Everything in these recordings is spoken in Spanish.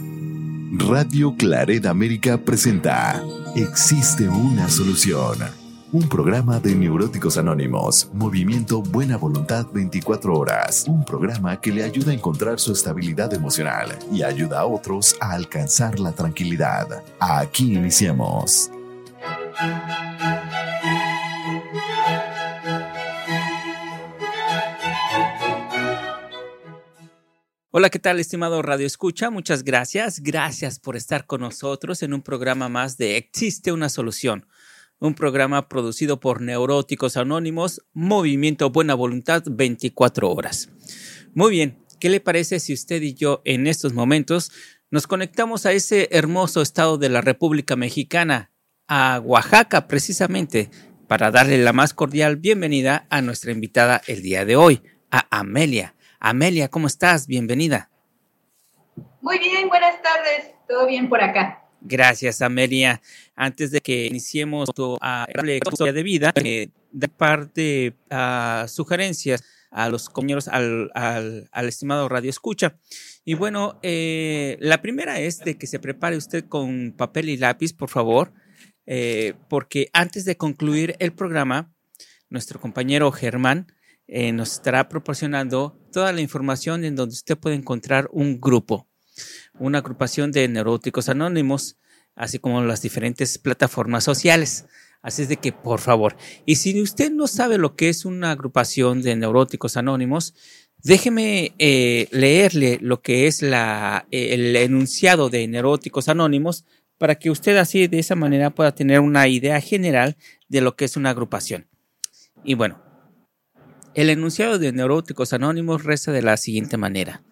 Radio Claret América presenta Existe una solución. Un programa de Neuróticos Anónimos, Movimiento Buena Voluntad 24 horas. Un programa que le ayuda a encontrar su estabilidad emocional y ayuda a otros a alcanzar la tranquilidad. Aquí iniciamos. Hola, ¿qué tal, estimado Radio Escucha? Muchas gracias. Gracias por estar con nosotros en un programa más de Existe una solución. Un programa producido por Neuróticos Anónimos, Movimiento Buena Voluntad 24 horas. Muy bien, ¿qué le parece si usted y yo en estos momentos nos conectamos a ese hermoso estado de la República Mexicana, a Oaxaca precisamente, para darle la más cordial bienvenida a nuestra invitada el día de hoy, a Amelia. Amelia, ¿cómo estás? Bienvenida. Muy bien, buenas tardes. Todo bien por acá. Gracias, Amelia. Antes de que iniciemos tu historia de vida, eh, de parte a sugerencias a los compañeros, al, estimado Radio Escucha. Y bueno, eh, la primera es de que se prepare usted con papel y lápiz, por favor, eh, porque antes de concluir el programa, nuestro compañero Germán eh, nos estará proporcionando toda la información en donde usted puede encontrar un grupo, una agrupación de neuróticos anónimos, así como las diferentes plataformas sociales. Así es de que, por favor, y si usted no sabe lo que es una agrupación de neuróticos anónimos, déjeme eh, leerle lo que es la, el enunciado de neuróticos anónimos para que usted así de esa manera pueda tener una idea general de lo que es una agrupación. Y bueno, el enunciado de Neuróticos Anónimos reza de la siguiente manera.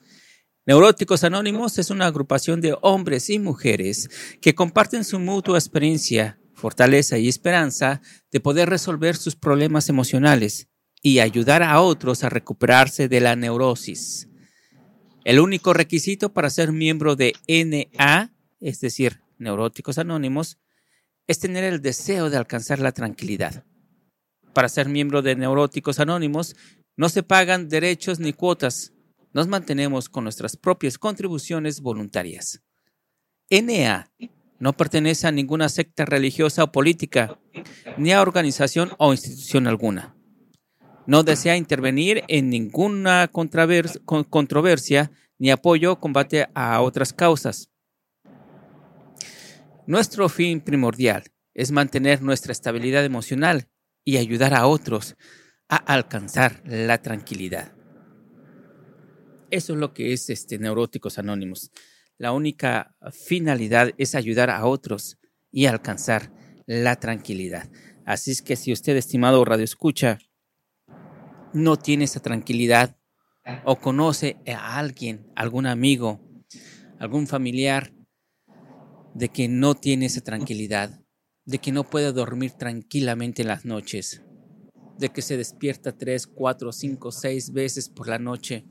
Neuróticos Anónimos es una agrupación de hombres y mujeres que comparten su mutua experiencia, fortaleza y esperanza de poder resolver sus problemas emocionales y ayudar a otros a recuperarse de la neurosis. El único requisito para ser miembro de NA, es decir, Neuróticos Anónimos, es tener el deseo de alcanzar la tranquilidad para ser miembro de Neuróticos Anónimos, no se pagan derechos ni cuotas. Nos mantenemos con nuestras propias contribuciones voluntarias. NA no pertenece a ninguna secta religiosa o política, ni a organización o institución alguna. No desea intervenir en ninguna controversia ni apoyo o combate a otras causas. Nuestro fin primordial es mantener nuestra estabilidad emocional y ayudar a otros a alcanzar la tranquilidad. Eso es lo que es este Neuróticos Anónimos. La única finalidad es ayudar a otros y alcanzar la tranquilidad. Así es que si usted, estimado Radio Escucha, no tiene esa tranquilidad o conoce a alguien, algún amigo, algún familiar de que no tiene esa tranquilidad, de que no puede dormir tranquilamente en las noches, de que se despierta tres, cuatro, cinco, seis veces por la noche,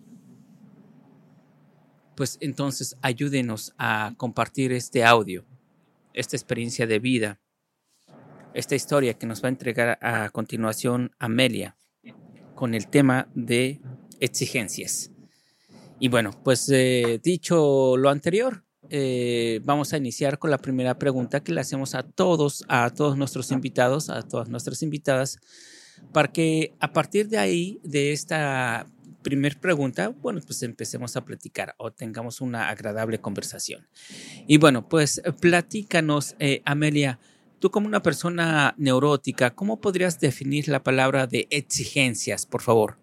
pues entonces ayúdenos a compartir este audio, esta experiencia de vida, esta historia que nos va a entregar a continuación Amelia con el tema de exigencias. Y bueno, pues eh, dicho lo anterior, eh, vamos a iniciar con la primera pregunta que le hacemos a todos, a todos nuestros invitados, a todas nuestras invitadas, para que a partir de ahí, de esta primera pregunta, bueno, pues empecemos a platicar o tengamos una agradable conversación. Y bueno, pues platícanos, eh, Amelia, tú como una persona neurótica, ¿cómo podrías definir la palabra de exigencias, por favor?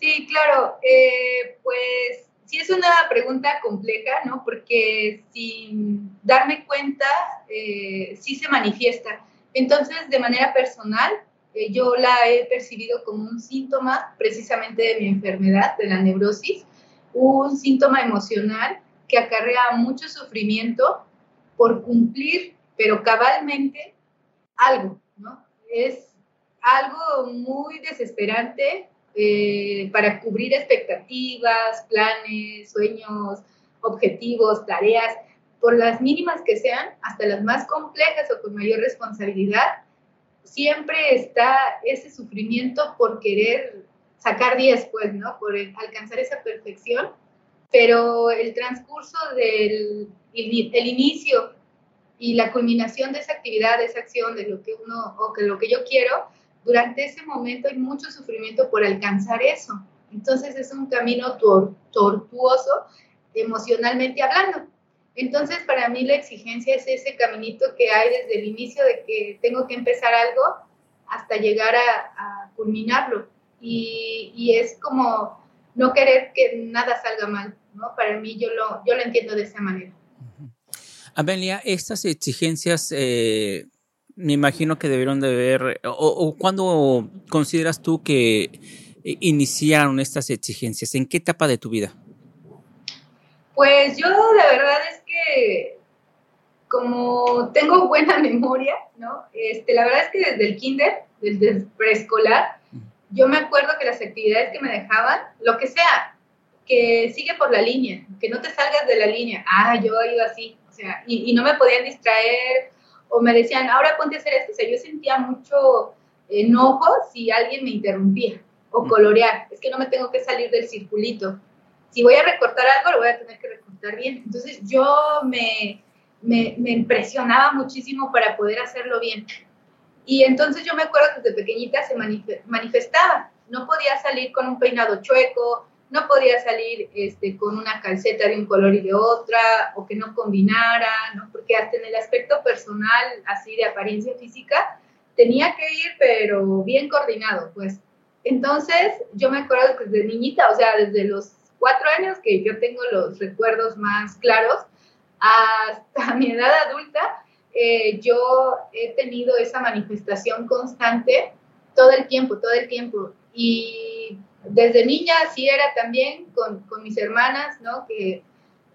Sí, claro, eh, pues sí es una pregunta compleja, ¿no? Porque sin darme cuenta, eh, sí se manifiesta. Entonces, de manera personal, eh, yo la he percibido como un síntoma precisamente de mi enfermedad, de la neurosis, un síntoma emocional que acarrea mucho sufrimiento por cumplir, pero cabalmente, algo, ¿no? Es algo muy desesperante eh, para cubrir expectativas, planes, sueños, objetivos, tareas, por las mínimas que sean, hasta las más complejas o con mayor responsabilidad, siempre está ese sufrimiento por querer sacar 10, pues, ¿no? Por alcanzar esa perfección pero el transcurso del el, inicio y la culminación de esa actividad, de esa acción, de lo que uno o que lo que yo quiero, durante ese momento hay mucho sufrimiento por alcanzar eso. Entonces es un camino tortuoso emocionalmente hablando. Entonces para mí la exigencia es ese caminito que hay desde el inicio de que tengo que empezar algo hasta llegar a, culminarlo. Y, y, es como no querer que nada salga mal, ¿no? Para mí yo lo, yo lo entiendo de esa manera. Amelia, estas exigencias eh, me imagino que debieron de ver, o, cuándo consideras tú que iniciaron estas exigencias, ¿en qué etapa de tu vida? Pues yo la verdad es que como tengo buena memoria, ¿no? Este, la verdad es que desde el kinder, desde preescolar, yo me acuerdo que las actividades que me dejaban, lo que sea, que sigue por la línea, que no te salgas de la línea. Ah, yo iba así, o sea, y, no me podían distraer o me decían, ahora ponte a hacer esto. O sea, yo sentía mucho enojo si alguien me interrumpía o colorear. Es que no me tengo que salir del circulito. Si voy a recortar algo, lo voy a tener que recortar bien. Entonces yo me, me, me impresionaba muchísimo para poder hacerlo bien. Y entonces yo me acuerdo que desde pequeñita se manifestaba. No podía salir con un peinado chueco, no podía salir este, con una calceta de un color y de otra, o que no combinara, ¿no? porque hasta en el aspecto personal, así de apariencia física, tenía que ir, pero bien coordinado, pues. Entonces, yo me acuerdo que desde niñita, o sea, desde los cuatro años que yo tengo los recuerdos más claros, hasta mi edad adulta, eh, yo he tenido esa manifestación constante todo el tiempo, todo el tiempo. Y desde niña sí era también con, con mis hermanas, ¿no? Que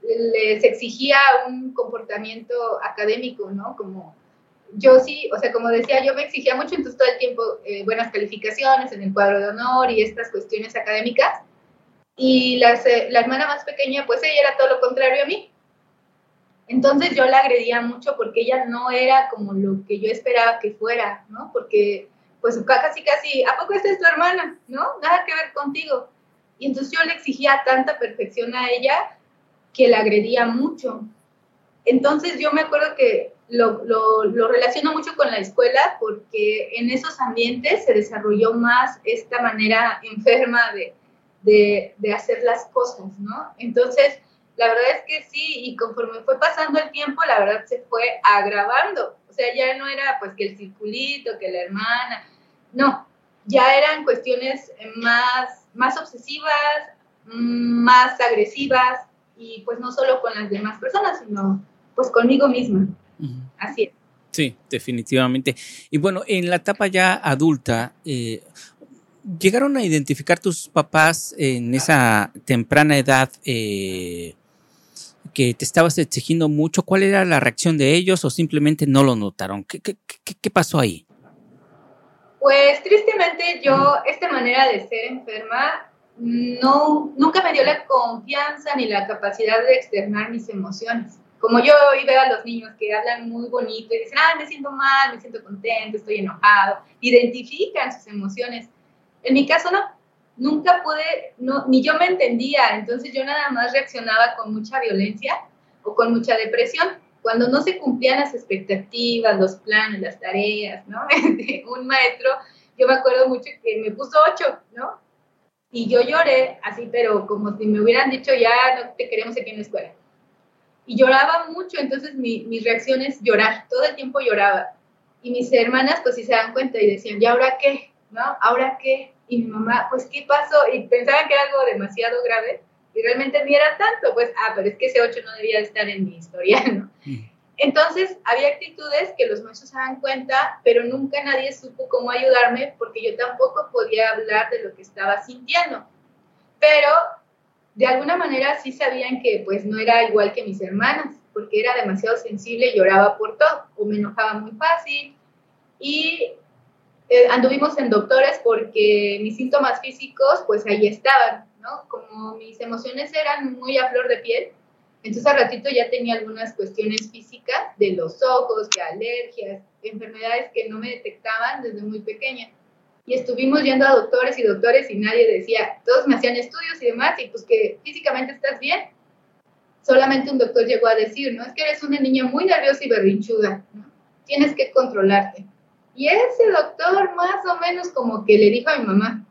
les exigía un comportamiento académico, ¿no? Como yo sí, o sea, como decía, yo me exigía mucho, entonces todo el tiempo eh, buenas calificaciones en el cuadro de honor y estas cuestiones académicas. Y las, eh, la hermana más pequeña, pues ella era todo lo contrario a mí. Entonces yo la agredía mucho porque ella no era como lo que yo esperaba que fuera, ¿no? Porque pues casi, casi, ¿a poco esta es tu hermana? ¿No? Nada que ver contigo. Y entonces yo le exigía tanta perfección a ella que la agredía mucho. Entonces yo me acuerdo que lo, lo, relaciono mucho con la escuela porque en esos ambientes se desarrolló más esta manera enferma de, de, de hacer las cosas, ¿no? Entonces, la verdad es que sí, y conforme fue pasando el tiempo, la verdad se fue agravando. O sea, ya no era pues que el circulito, que la hermana, no, ya eran cuestiones más, más obsesivas, más agresivas y pues no solo con las demás personas, sino pues conmigo misma. Así es. Sí, definitivamente. Y bueno, en la etapa ya adulta, eh, ¿llegaron a identificar tus papás en esa temprana edad eh, que te estabas exigiendo mucho? ¿Cuál era la reacción de ellos o simplemente no lo notaron? ¿Qué, qué, qué pasó ahí? Pues tristemente yo, esta manera de ser enferma, no, nunca me dio la confianza ni la capacidad de externar mis emociones. Como yo hoy veo a los niños que hablan muy bonito y dicen, ah, me siento mal, me siento contento, estoy enojado, identifican sus emociones. En mi caso no, nunca pude, no, ni yo me entendía, entonces yo nada más reaccionaba con mucha violencia o con mucha depresión cuando no se cumplían las expectativas, los planes, las tareas, ¿no? un maestro, yo me acuerdo mucho que me puso ocho, ¿no? Y yo lloré así, pero como si me hubieran dicho, ya no te queremos aquí en la escuela. Y lloraba mucho, entonces mi, mi reacción es llorar, todo el tiempo lloraba. Y mis hermanas, pues sí se dan cuenta y decían, ¿y ahora qué? ¿No? ¿Ahora qué? Y mi mamá, pues, ¿qué pasó? Y pensaban que era algo demasiado grave y realmente ni era tanto, pues, ah, pero es que ese 8 no debía estar en mi historia, ¿no? Mm. Entonces, había actitudes que los maestros se dan cuenta, pero nunca nadie supo cómo ayudarme porque yo tampoco podía hablar de lo que estaba sintiendo. Pero, de alguna manera, sí sabían que, pues, no era igual que mis hermanas, porque era demasiado sensible y lloraba por todo, o me enojaba muy fácil. Y eh, anduvimos en doctores porque mis síntomas físicos, pues, ahí estaban como mis emociones eran muy a flor de piel, entonces al ratito ya tenía algunas cuestiones físicas de los ojos, de alergias, enfermedades que no me detectaban desde muy pequeña. y estuvimos yendo a doctores y doctores y nadie decía, todos me hacían estudios y demás, y pues que físicamente estás bien. Solamente un doctor llegó a decir, no, es que eres una niña muy nerviosa y berrinchuda, tienes que controlarte. Y ese doctor más o menos como que le dijo a mi mamá,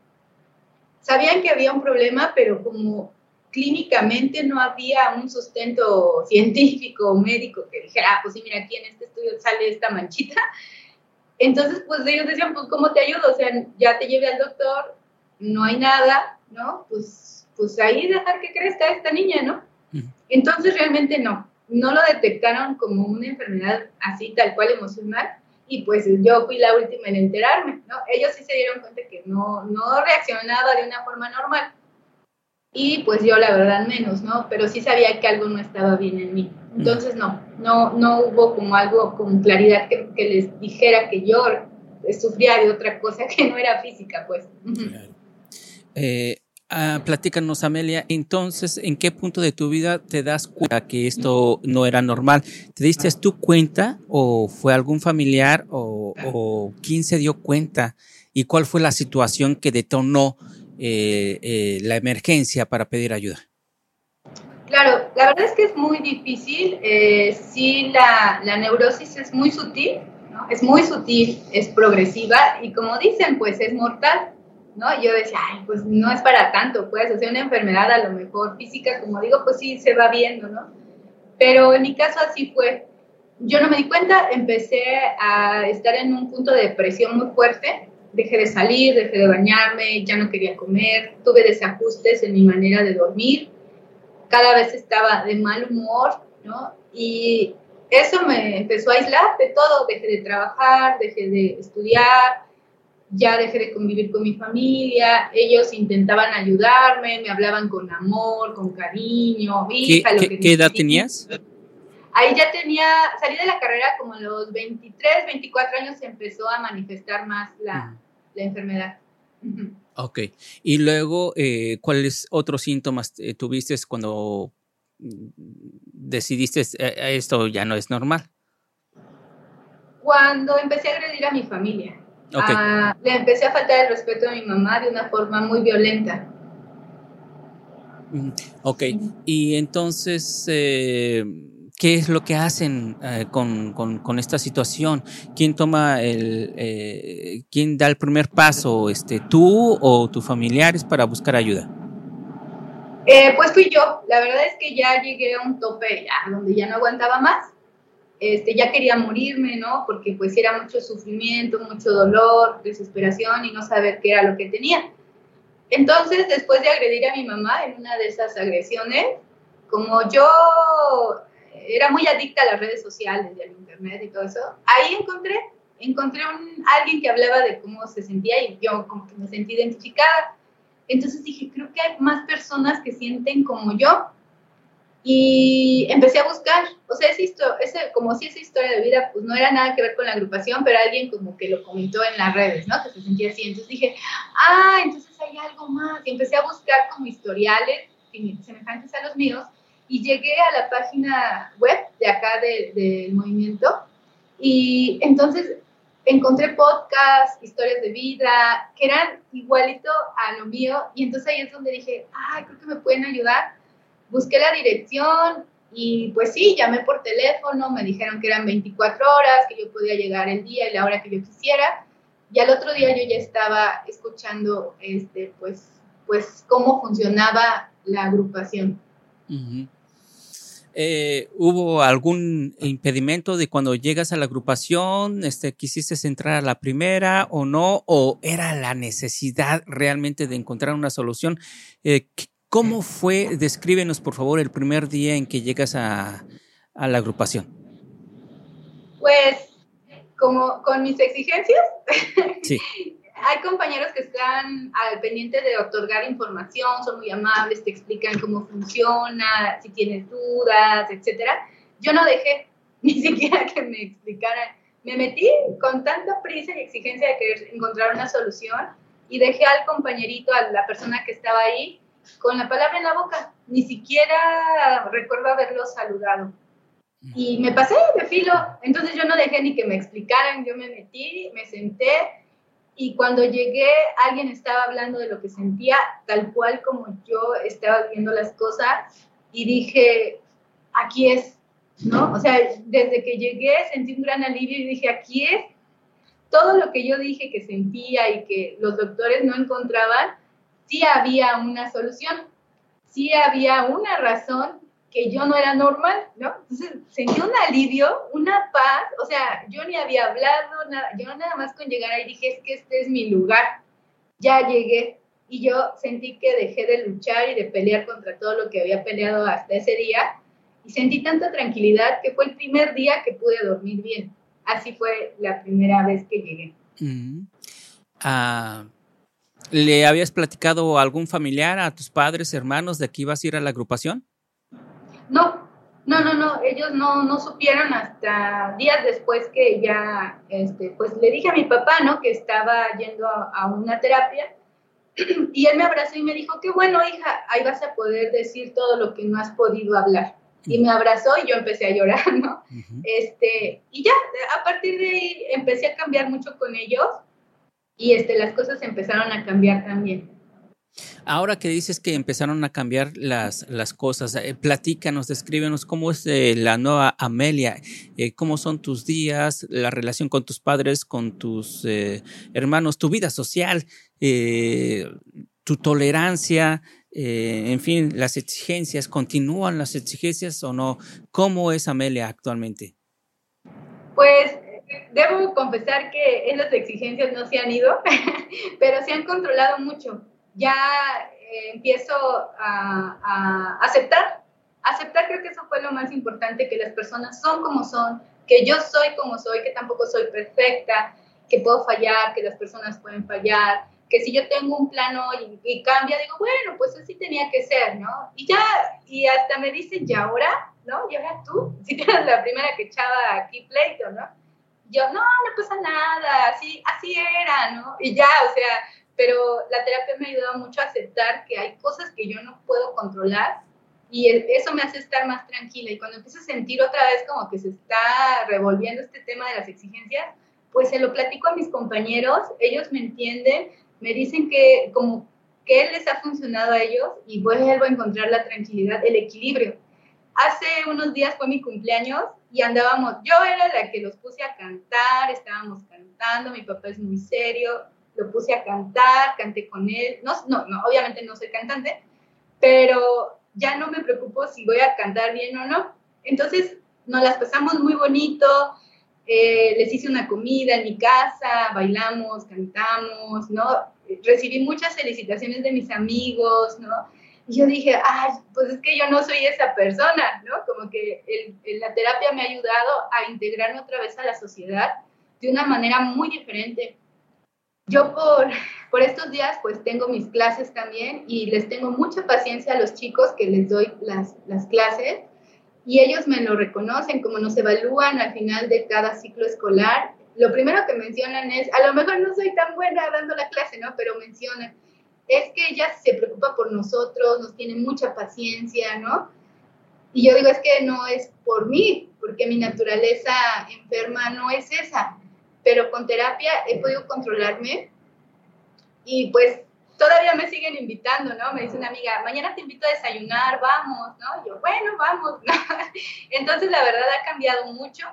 sabían que había un problema, pero como clínicamente no había un sustento científico o médico que dijera, ah, pues sí, mira, aquí en este estudio sale esta manchita, entonces, pues ellos decían, pues, ¿cómo te ayudo? O sea, ya te llevé al doctor, no hay nada, ¿no? Pues, pues ahí dejar que crezca esta niña, ¿no? Entonces, realmente no, no lo detectaron como una enfermedad así, tal cual emocional, y pues yo fui la última en enterarme, ¿no? Ellos sí se dieron cuenta que no, no reaccionaba de una forma normal, y pues yo la verdad menos, ¿no? Pero sí sabía que algo no estaba bien en mí. Entonces no, no, no hubo como algo con claridad que, les dijera que yo sufría de otra cosa que no era física, pues. Eh, ah, platícanos, Amelia, entonces, ¿en qué punto de tu vida te das cuenta que esto no era normal? ¿Te diste tú cuenta o fue algún familiar o, o quién se dio cuenta? ¿Y cuál fue la situación que detonó eh, eh, la emergencia para pedir ayuda? Claro, la verdad es que es muy difícil. Eh, sí, la, la, neurosis es muy sutil, es muy sutil, es progresiva y como dicen, pues es mortal. ¿No? yo decía, ay, pues no es para tanto, puedes hacer una enfermedad a lo mejor física, como digo, pues sí se va viendo, ¿no? Pero en mi caso así fue. Yo no me di cuenta, empecé a estar en un punto de depresión muy fuerte, dejé de salir, dejé de bañarme, ya no quería comer, tuve desajustes en mi manera de dormir, cada vez estaba de mal humor, ¿no? Y eso me empezó a aislar de todo, dejé de trabajar, dejé de estudiar, ya dejé de convivir con mi familia, ellos intentaban ayudarme, me hablaban con amor, con cariño, hija, ¿Qué, lo que ¿qué edad tenías? Ahí ya tenía, salí de la carrera como a los 23, 24 años se empezó a manifestar más la, la enfermedad. Ok. Y luego, eh, ¿cuáles otros síntomas eh, tuviste cuando mm, decidiste eh, esto ya no es normal? Cuando empecé a agredir a mi familia. Ah, le empecé a faltar el respeto a mi mamá de una forma muy violenta. Ok, y entonces, ¿qué es lo que hacen eh, con, con, esta situación? ¿Quién toma el, eh, quién da el primer paso, este, tú o tus familiares para buscar ayuda? Eh, pues fui yo. La verdad es que ya llegué a un tope ya, donde ya no aguantaba más. Este, ya quería morirme, ¿no? Porque pues era mucho sufrimiento, mucho dolor, desesperación y no saber qué era lo que tenía. Entonces, después de agredir a mi mamá en una de esas agresiones, como yo era muy adicta a las redes sociales y al internet y todo eso, ahí encontré, encontré un, alguien que hablaba de cómo se sentía y yo como que me sentí identificada. Entonces dije, creo que hay más personas que sienten como yo. Y empecé a buscar, o sea, ese, ese, como si esa historia de vida pues no era nada que ver con la agrupación, pero alguien como que lo comentó en las redes, ¿no? Que se sentía así. Entonces dije, ah, entonces hay algo más. Y empecé a buscar como historiales semejantes a los míos y llegué a la página web de acá del movimiento y entonces encontré podcasts, historias de vida, que eran igualito a lo mío y entonces ahí es donde dije, ay, creo que me pueden ayudar. Busqué la dirección y pues sí, llamé por teléfono, me dijeron que eran 24 horas, que yo podía llegar el día y la hora que yo quisiera. Y al otro día yo ya estaba escuchando este, pues, pues cómo funcionaba la agrupación. Eh, ¿Hubo algún impedimento de cuando llegas a la agrupación, este, quisiste entrar a la primera o no? ¿O era la necesidad realmente de encontrar una solución? Eh, ¿Cómo fue? Descríbenos, por favor, el primer día en que llegas a, a la agrupación. Pues, como con mis exigencias. Sí. hay compañeros que están al pendiente de otorgar información, son muy amables, te explican cómo funciona, si tienes dudas, etcétera. Yo no dejé ni siquiera que me explicaran. Me metí con tanta prisa y exigencia de querer encontrar una solución y dejé al compañerito, a la persona que estaba ahí, con la palabra en la boca. Ni siquiera recuerdo haberlo saludado. Y me pasé de filo. Entonces yo no dejé ni que me explicaran, yo me metí, me senté y cuando llegué alguien estaba hablando de lo que sentía, tal cual como yo estaba viendo las cosas y dije, aquí es, ¿no? O sea, desde que llegué sentí un gran alivio y dije, aquí es todo lo que yo dije que sentía y que los doctores no encontraban, sí había una solución, sí había una razón que yo no era normal, ¿no? Entonces sentí un alivio, una paz, o sea, yo ni había hablado, nada, yo nada más con llegar ahí dije, es que este es mi lugar, ya llegué y yo sentí que dejé de luchar y de pelear contra todo lo que había peleado hasta ese día y sentí tanta tranquilidad que fue el primer día que pude dormir bien. Así fue la primera vez que llegué. Ah, ¿Le habías platicado a algún familiar, a tus padres, hermanos, de que ibas a ir a la agrupación? No, no, no, no, ellos no, no supieron hasta días después que ya, este, pues le dije a mi papá, ¿no? Que estaba yendo a, una terapia y él me abrazó y me dijo, qué bueno, hija, ahí vas a poder decir todo lo que no has podido hablar. Y me abrazó y yo empecé a llorar, ¿no? este, y ya, a partir de ahí empecé a cambiar mucho con ellos y este, las cosas empezaron a cambiar también. Ahora que dices que empezaron a cambiar las, las cosas, eh, platícanos, descríbenos cómo es eh, la nueva Amelia, eh, cómo son tus días, la relación con tus padres, con tus hermanos, tu vida social, tu tolerancia, en fin, las exigencias, ¿continúan las exigencias o no? ¿Cómo es Amelia actualmente? Pues debo confesar que esas exigencias no se han ido, pero se han controlado mucho ya eh, empiezo a, aceptar. Aceptar creo que eso fue lo más importante, que las personas son como son, que yo soy como soy, que tampoco soy perfecta, que puedo fallar, que las personas pueden fallar, que si yo tengo un plano y, cambia, digo, bueno, pues así tenía que ser, ¿no? Y ya, y hasta me dicen, ¿y ahora? ¿No? ¿Y ahora tú? Si eras la primera que echaba aquí pleito, ¿no? Yo, no, no pasa nada, así, así era, ¿no? Y ya, o sea, pero la terapia me ha ayudado mucho a aceptar que hay cosas que yo no puedo controlar y eso me hace estar más tranquila. Y cuando empiezo a sentir otra vez como que se está revolviendo este tema de las exigencias, pues se lo platico a mis compañeros, ellos me entienden, me dicen que como que les ha funcionado a ellos y vuelvo a encontrar la tranquilidad, el equilibrio. Hace unos días fue mi cumpleaños y andábamos, yo era la que los puse a cantar, estábamos cantando, mi papá es muy serio, lo puse a cantar, canté con él, no, no, no, obviamente no soy cantante, pero ya no me preocupo si voy a cantar bien o no. Entonces nos las pasamos muy bonito, eh, les hice una comida en mi casa, bailamos, cantamos, ¿no? Recibí muchas felicitaciones de mis amigos, ¿no? Y yo dije, ay, pues es que yo no soy esa persona, ¿no? Como que la terapia me ha ayudado a integrarme otra vez a la sociedad de una manera muy diferente yo por, por estos días pues tengo mis clases también y les tengo mucha paciencia a los chicos que les doy las, las clases y ellos me lo reconocen como nos evalúan al final de cada ciclo escolar. Lo primero que mencionan es, a lo mejor no soy tan buena dando la clase, ¿no? Pero mencionan, es que ella se preocupa por nosotros, nos tiene mucha paciencia, ¿no? Y yo digo, es que no es por mí, porque mi naturaleza enferma no es esa pero con terapia he podido controlarme y pues todavía me siguen invitando, ¿no? Me dice una amiga, mañana te invito a desayunar, vamos, ¿no? yo, bueno, vamos. Entonces, la verdad ha cambiado mucho.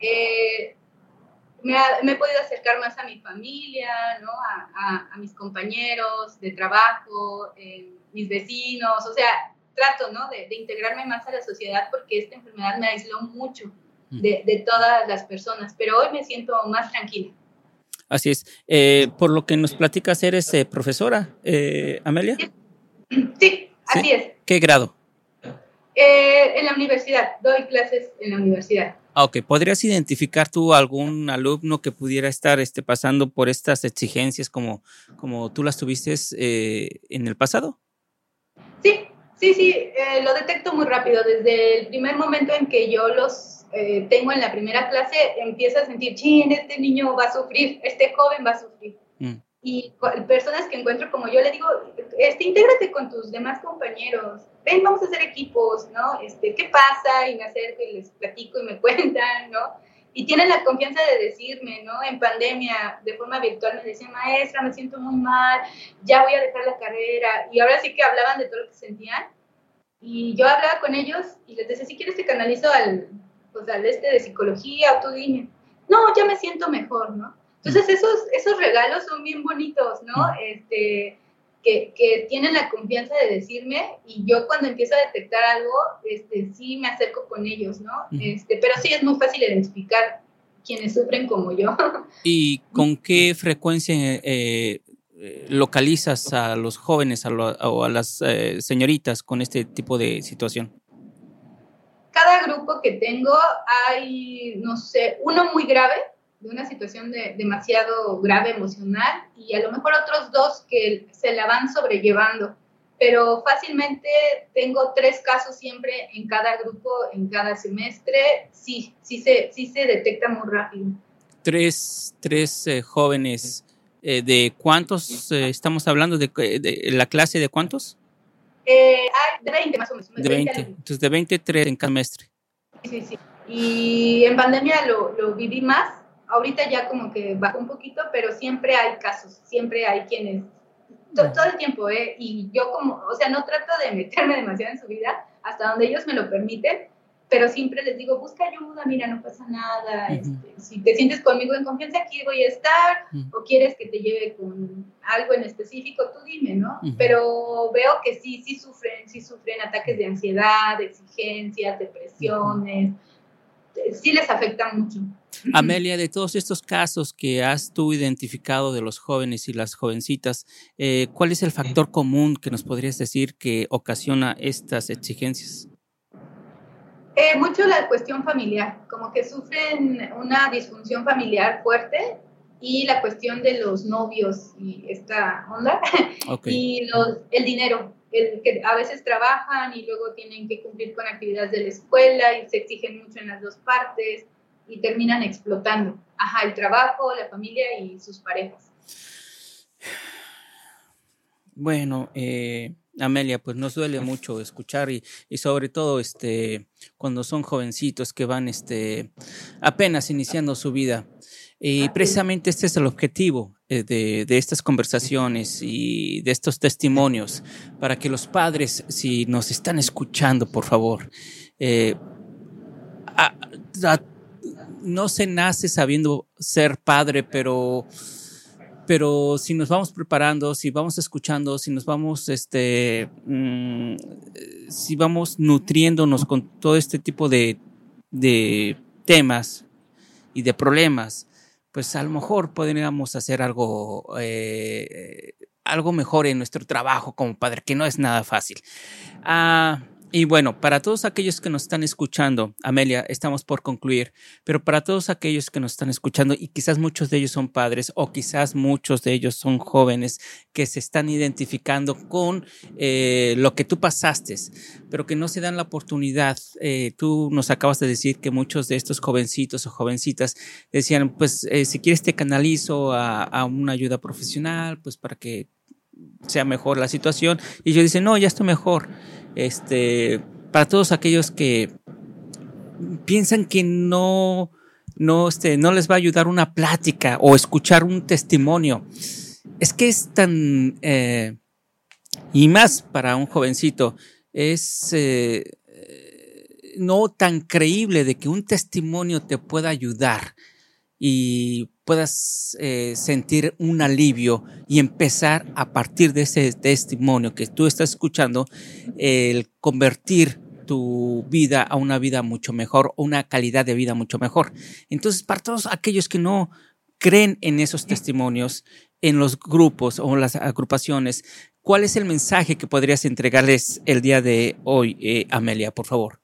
Eh, me, he podido acercar más a mi familia, ¿no? A, mis compañeros de trabajo, eh, mis vecinos, o sea, trato, ¿no? De, de integrarme más a la sociedad porque esta enfermedad me aisló mucho de, todas las personas, pero hoy me siento más tranquila. Así es. Eh, por lo que nos platicas, eres eh, profesora, eh, Amelia. Sí, así es. ¿Qué grado? en la universidad, doy clases en la universidad. Ah, ok, ¿podrías identificar tú algún alumno que pudiera estar este, pasando por estas exigencias como, como tú las tuviste en el pasado? Sí, sí, sí, lo detecto muy rápido. Desde el primer momento en que yo los eh, tengo en la primera clase, empiezo a sentir, chin, este niño va a sufrir, este joven va a sufrir. Mm. Y personas que encuentro como yo, le digo, este, intégrate con tus demás compañeros, ven, vamos a hacer equipos, ¿no? Este, ¿Qué pasa? Y me acerco y les platico y me cuentan, ¿no? y tienen la confianza de decirme, ¿no? En pandemia, de forma virtual, me decían, maestra, me siento muy mal, ya voy a dejar la carrera. Y ahora sí que hablaban de todo lo que sentían. Y yo hablaba con ellos y les decía, si quieres te canalizo al, pues, al este de psicología o tú dime. No, ya me siento mejor, ¿no? Entonces esos, esos regalos son bien bonitos, ¿no? Este, que, que, tienen la confianza de decirme y yo cuando empiezo a detectar algo, este, sí me acerco con ellos, ¿no? Este, pero sí es muy fácil identificar quienes sufren como yo. ¿Y con qué frecuencia eh, eh, localizas a los jóvenes o a las eh, señoritas con este tipo de situación? Cada grupo que tengo hay, no sé, uno muy grave, de una situación de, demasiado grave emocional y a lo mejor otros dos que se la van sobrellevando. Pero fácilmente tengo tres casos siempre en cada grupo, en cada semestre. Sí, sí se, sí se detecta muy rápido. Tres, tres eh, jóvenes. Eh, ¿De cuántos eh, estamos hablando? ¿De, la clase de cuántos? de 20 más o menos. De 20. Entonces, de 23 en cada semestre. Sí, sí. Y en pandemia lo, lo viví más ahorita ya como que bajó un poquito, pero siempre hay casos, siempre hay quienes, todo, el tiempo, ¿eh? Y yo como, o sea, no trato de meterme demasiado en su vida, hasta donde ellos me lo permiten, pero siempre les digo, busca ayuda, mira, no pasa nada, este, si te sientes conmigo en confianza, aquí voy a estar, o quieres que te lleve con algo en específico, tú dime, ¿no? Pero veo que sí, sí sufren, sí sufren ataques de ansiedad, de exigencias, depresiones, sí les afecta mucho. Amelia, de todos estos casos que has tú identificado de los jóvenes y las jovencitas, eh, ¿cuál es el factor común que nos podrías decir que ocasiona estas exigencias? Eh, mucho la cuestión familiar, como que sufren una disfunción familiar fuerte y la cuestión de los novios y esta onda. Y los, el dinero que a veces trabajan y luego tienen que cumplir con actividades de la escuela y se exigen mucho en las dos partes y terminan explotando. Ajá, el trabajo, la familia y sus parejas. Bueno, eh, Amelia, pues nos duele mucho escuchar y, y, sobre todo este cuando son jovencitos que van este apenas iniciando su vida. Y precisamente este es el objetivo eh, de, de, estas conversaciones y de estos testimonios, para que los padres, si nos están escuchando, por favor, eh, no se nace sabiendo ser padre, pero, pero si nos vamos preparando, si vamos escuchando, si nos vamos, este, mm, si vamos nutriéndonos con todo este tipo de, de temas y de problemas, pues a lo mejor podríamos hacer algo, eh, algo mejor en nuestro trabajo como padre, que no es nada fácil. Ah, y bueno, para todos aquellos que nos están escuchando, Amelia, estamos por concluir, pero para todos aquellos que nos están escuchando y quizás muchos de ellos son padres o quizás muchos de ellos son jóvenes que se están identificando con eh, lo que tú pasaste, pero que no se dan la oportunidad. Eh, tú nos acabas de decir que muchos de estos jovencitos o jovencitas decían, pues eh, si quieres te canalizo a, a una ayuda profesional, pues para que sea mejor la situación. Y yo dice, no, ya estoy mejor este, para todos aquellos que piensan que no, no, este, no les va a ayudar una plática o escuchar un testimonio. Es que es tan, eh, y más para un jovencito, es eh, no tan creíble de que un testimonio te pueda ayudar y puedas eh, sentir un alivio y empezar a partir de ese testimonio que tú estás escuchando, el convertir tu vida a una vida mucho mejor, una calidad de vida mucho mejor. Entonces, para todos aquellos que no creen en esos testimonios, en los grupos o las agrupaciones, ¿cuál es el mensaje que podrías entregarles el día de hoy, eh, Amelia, por favor?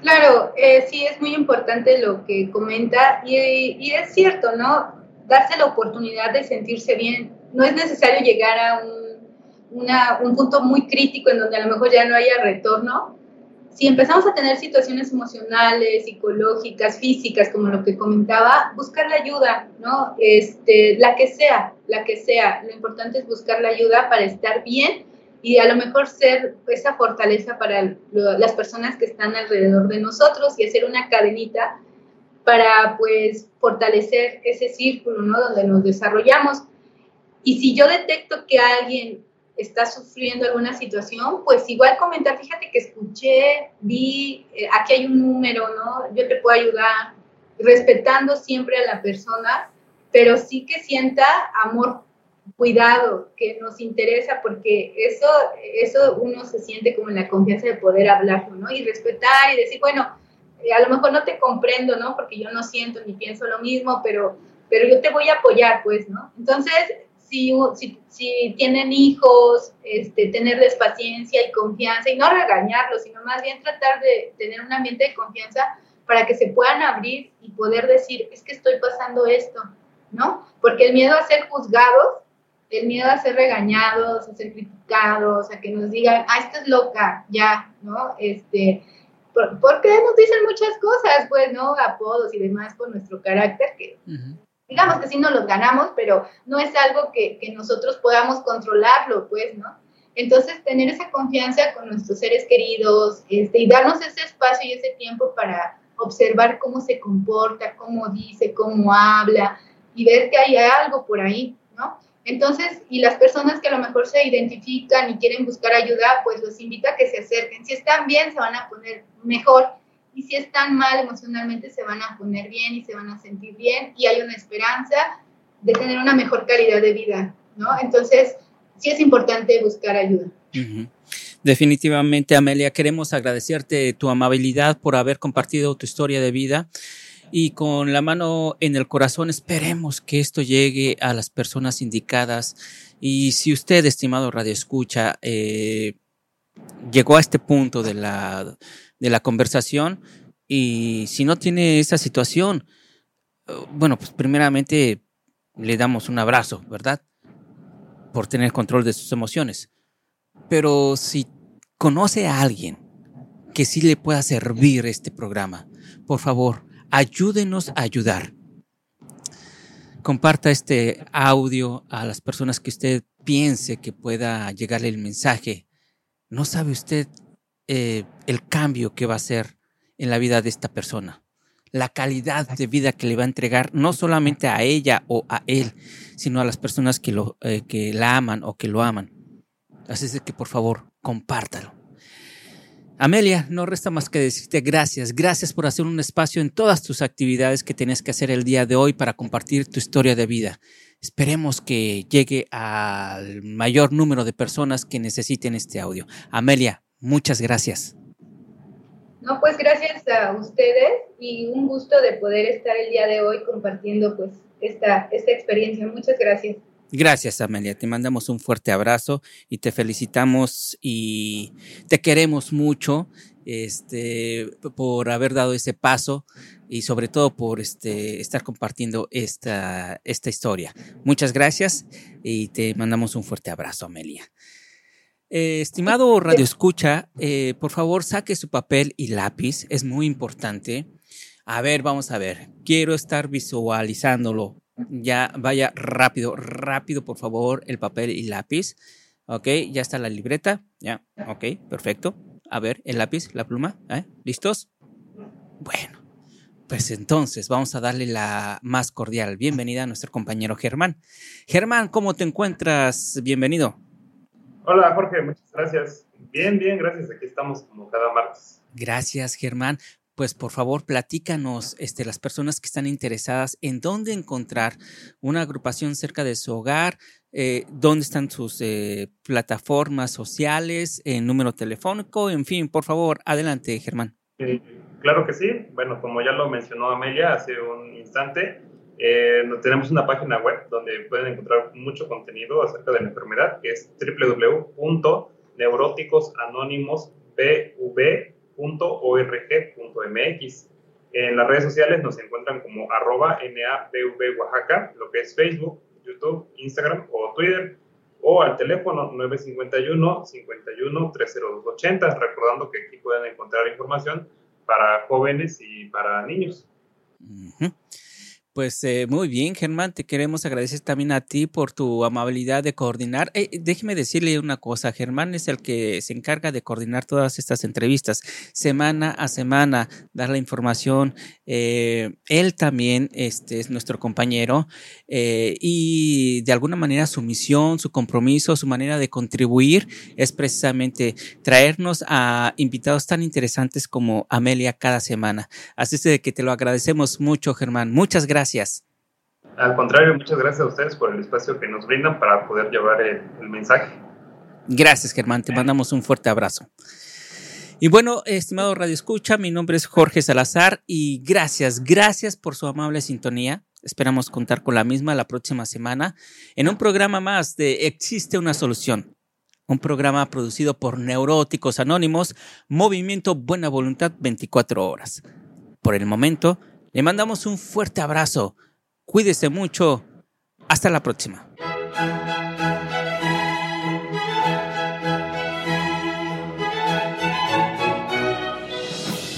Claro, eh, sí es muy importante lo que comenta y, es cierto, ¿no? Darse la oportunidad de sentirse bien. No es necesario llegar a un, un punto muy crítico en donde a lo mejor ya no haya retorno. Si empezamos a tener situaciones emocionales, psicológicas, físicas, como lo que comentaba, buscar la ayuda, ¿no? Este, la que sea, la que sea. Lo importante es buscar la ayuda para estar bien y a lo mejor ser esa fortaleza para las personas que están alrededor de nosotros y hacer una cadenita para pues fortalecer ese círculo, ¿no? Donde nos desarrollamos. Y si yo detecto que alguien está sufriendo alguna situación, pues igual comentar, fíjate que escuché, vi, eh, aquí hay un número, ¿no? Yo te puedo ayudar, respetando siempre a la persona, pero sí que sienta amor, cuidado, que nos interesa, porque eso, eso uno se siente como en la confianza de poder hablarlo, ¿no? Y respetar y decir, bueno, eh, a lo mejor no te comprendo, ¿no? Porque yo no siento ni pienso lo mismo, pero, pero yo te voy a apoyar, pues, ¿no? Entonces, si, si, si, tienen hijos, este, tenerles paciencia y confianza y no regañarlos, sino más bien tratar de tener un ambiente de confianza para que se puedan abrir y poder decir, es que estoy pasando esto, ¿no? Porque el miedo a ser juzgados, el miedo a ser regañados, a ser criticados, a que nos digan, ah, esta es loca, ya, ¿no? Este, porque nos dicen muchas cosas, pues, ¿no? Apodos y demás por nuestro carácter, que digamos que sí nos los ganamos, pero no es algo que, que, nosotros podamos controlarlo, pues, ¿no? Entonces, tener esa confianza con nuestros seres queridos este, y darnos ese espacio y ese tiempo para observar cómo se comporta, cómo dice, cómo habla y ver que hay algo por ahí, ¿no? Entonces, y las personas que a lo mejor se identifican y quieren buscar ayuda, pues los invito a que se acerquen. Si están bien, se van a poner mejor y si están mal emocionalmente se van a poner bien y se van a sentir bien y hay una esperanza de tener una mejor calidad de vida, ¿no? Entonces, sí es importante buscar ayuda. Definitivamente, Amelia, queremos agradecerte tu amabilidad por haber compartido tu historia de vida y con la mano en el corazón esperemos que esto llegue a las personas indicadas. Y si usted, estimado Radio Escucha, eh, llegó a este punto de la de la conversación y si no tiene esa situación, eh, bueno, pues primeramente le damos un abrazo, ¿verdad? Por tener control de sus emociones. Pero si conoce a alguien que sí le pueda servir este programa, por favor, ayúdenos a ayudar. Comparta este audio a las personas que usted piense que pueda llegarle el mensaje. No sabe usted eh, el cambio que va a ser en la vida de esta persona, la calidad de vida que le va a entregar no solamente a ella o a él, sino a las personas que, lo, eh, que la aman o que lo aman. Así es que por favor, compártalo. Amelia, no resta más que decirte gracias. Gracias por hacer un espacio en todas tus actividades que tienes que hacer el día de hoy para compartir tu historia de vida. Esperemos que llegue al mayor número de personas que necesiten este audio. Amelia, Muchas gracias. No, pues gracias a ustedes y un gusto de poder estar el día de hoy compartiendo pues esta, esta experiencia. Muchas gracias. Gracias, Amelia. Te mandamos un fuerte abrazo y te felicitamos y te queremos mucho este, por haber dado ese paso y sobre todo por este, estar compartiendo esta, esta historia. Muchas gracias y te mandamos un fuerte abrazo, Amelia. Eh, estimado Radio Escucha, eh, por favor saque su papel y lápiz, es muy importante. A ver, vamos a ver, quiero estar visualizándolo. Ya vaya rápido, rápido, por favor, el papel y lápiz. Ok, ya está la libreta. Ya, ok, perfecto. A ver, el lápiz, la pluma. ¿eh? ¿Listos? Bueno, pues entonces vamos a darle la más cordial bienvenida a nuestro compañero Germán. Germán, ¿cómo te encuentras? Bienvenido. Hola Jorge, muchas gracias. Bien, bien, gracias. Aquí estamos como cada martes. Gracias, Germán. Pues por favor, platícanos, este, las personas que están interesadas en dónde encontrar una agrupación cerca de su hogar, eh, dónde están sus eh, plataformas sociales, el número telefónico, en fin, por favor, adelante, Germán. claro que sí. Bueno, como ya lo mencionó Amelia hace un instante, eh, tenemos una página web donde pueden encontrar mucho contenido acerca de la enfermedad, que es www.neuróticosanónimosbv.org.mx. En las redes sociales nos encuentran como arroba NABV Oaxaca, lo que es Facebook, YouTube, Instagram o Twitter, o al teléfono 951 51 30280, recordando que aquí pueden encontrar información para jóvenes y para niños. Pues eh, muy bien, Germán, te queremos agradecer también a ti por tu amabilidad de coordinar. Eh, déjeme decirle una cosa, Germán es el que se encarga de coordinar todas estas entrevistas, semana a semana, dar la información. Eh, él también este, es nuestro compañero y de alguna manera su misión, su compromiso, su manera de contribuir es precisamente traernos a invitados tan interesantes como Amelia cada semana. Así es de que te lo agradecemos mucho, Germán. Muchas gracias gracias. Al contrario, muchas gracias a ustedes por el espacio que nos brindan para poder llevar el, mensaje. Gracias, Germán. Te mandamos un fuerte abrazo. Y bueno, estimado Radio Escucha, mi nombre es Jorge Salazar y gracias, gracias por su amable sintonía. Esperamos contar con la misma la próxima semana en un programa más de Existe una solución. Un programa producido por Neuróticos Anónimos, Movimiento Buena Voluntad 24 horas. Por el momento, le mandamos un fuerte abrazo. Cuídese mucho. Hasta la próxima.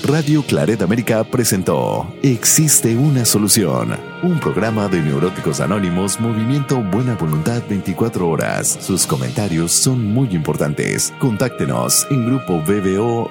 Radio Claret América presentó Existe una solución, un programa de neuróticos anónimos Movimiento Buena Voluntad 24 horas. Sus comentarios son muy importantes. Contáctenos en grupo BBO.